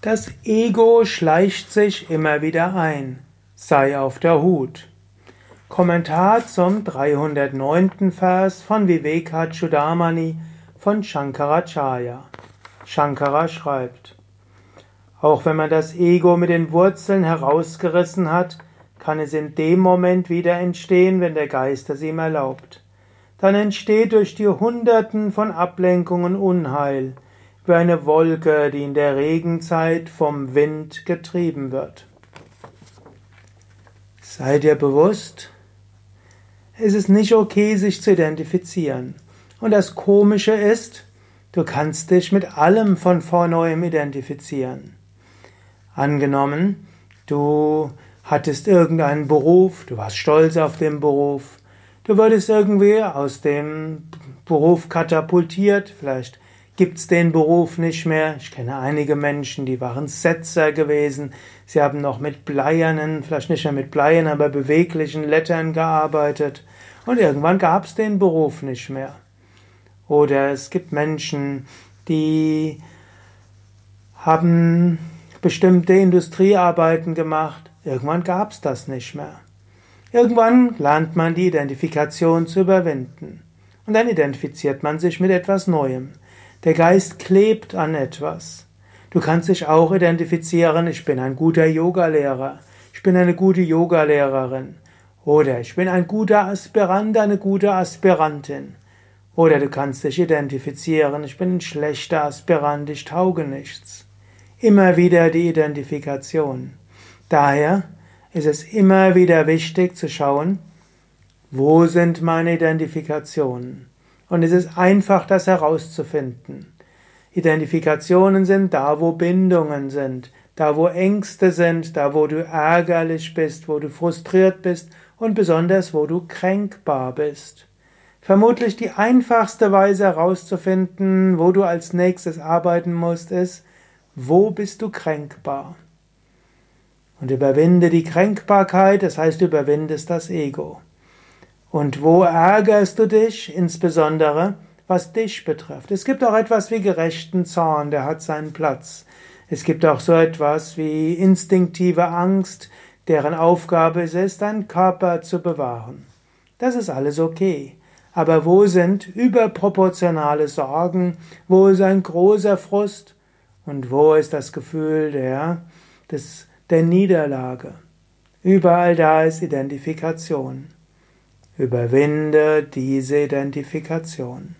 Das Ego schleicht sich immer wieder ein. Sei auf der Hut. Kommentar zum 309. Vers von Vivekachudamani von Shankaracharya. Shankara schreibt, auch wenn man das Ego mit den Wurzeln herausgerissen hat, kann es in dem Moment wieder entstehen, wenn der Geist es ihm erlaubt. Dann entsteht durch die Hunderten von Ablenkungen Unheil, wie eine Wolke, die in der Regenzeit vom Wind getrieben wird. Sei dir bewusst, es ist nicht okay, sich zu identifizieren. Und das Komische ist, du kannst dich mit allem von vorneuem identifizieren. Angenommen, du hattest irgendeinen Beruf, du warst stolz auf den Beruf, du würdest irgendwie aus dem Beruf katapultiert, vielleicht gibt's den Beruf nicht mehr. Ich kenne einige Menschen, die waren Setzer gewesen. Sie haben noch mit bleiernen, vielleicht nicht mehr mit Bleien, aber beweglichen Lettern gearbeitet. Und irgendwann gab's den Beruf nicht mehr. Oder es gibt Menschen, die haben bestimmte Industriearbeiten gemacht. Irgendwann gab's das nicht mehr. Irgendwann lernt man die Identifikation zu überwinden. Und dann identifiziert man sich mit etwas Neuem. Der Geist klebt an etwas. Du kannst dich auch identifizieren, ich bin ein guter Yogalehrer, ich bin eine gute Yogalehrerin oder ich bin ein guter Aspirant, eine gute Aspirantin. Oder du kannst dich identifizieren, ich bin ein schlechter Aspirant, ich tauge nichts. Immer wieder die Identifikation. Daher ist es immer wieder wichtig zu schauen, wo sind meine Identifikationen? Und es ist einfach, das herauszufinden. Identifikationen sind da, wo Bindungen sind, da, wo Ängste sind, da, wo du ärgerlich bist, wo du frustriert bist und besonders, wo du kränkbar bist. Vermutlich die einfachste Weise herauszufinden, wo du als nächstes arbeiten musst, ist, wo bist du kränkbar? Und überwinde die Kränkbarkeit, das heißt, überwindest das Ego. Und wo ärgerst du dich, insbesondere was dich betrifft? Es gibt auch etwas wie gerechten Zorn, der hat seinen Platz. Es gibt auch so etwas wie instinktive Angst, deren Aufgabe es ist, deinen Körper zu bewahren. Das ist alles okay. Aber wo sind überproportionale Sorgen? Wo ist ein großer Frust? Und wo ist das Gefühl der, des, der Niederlage? Überall da ist Identifikation. Überwinde diese Identifikation.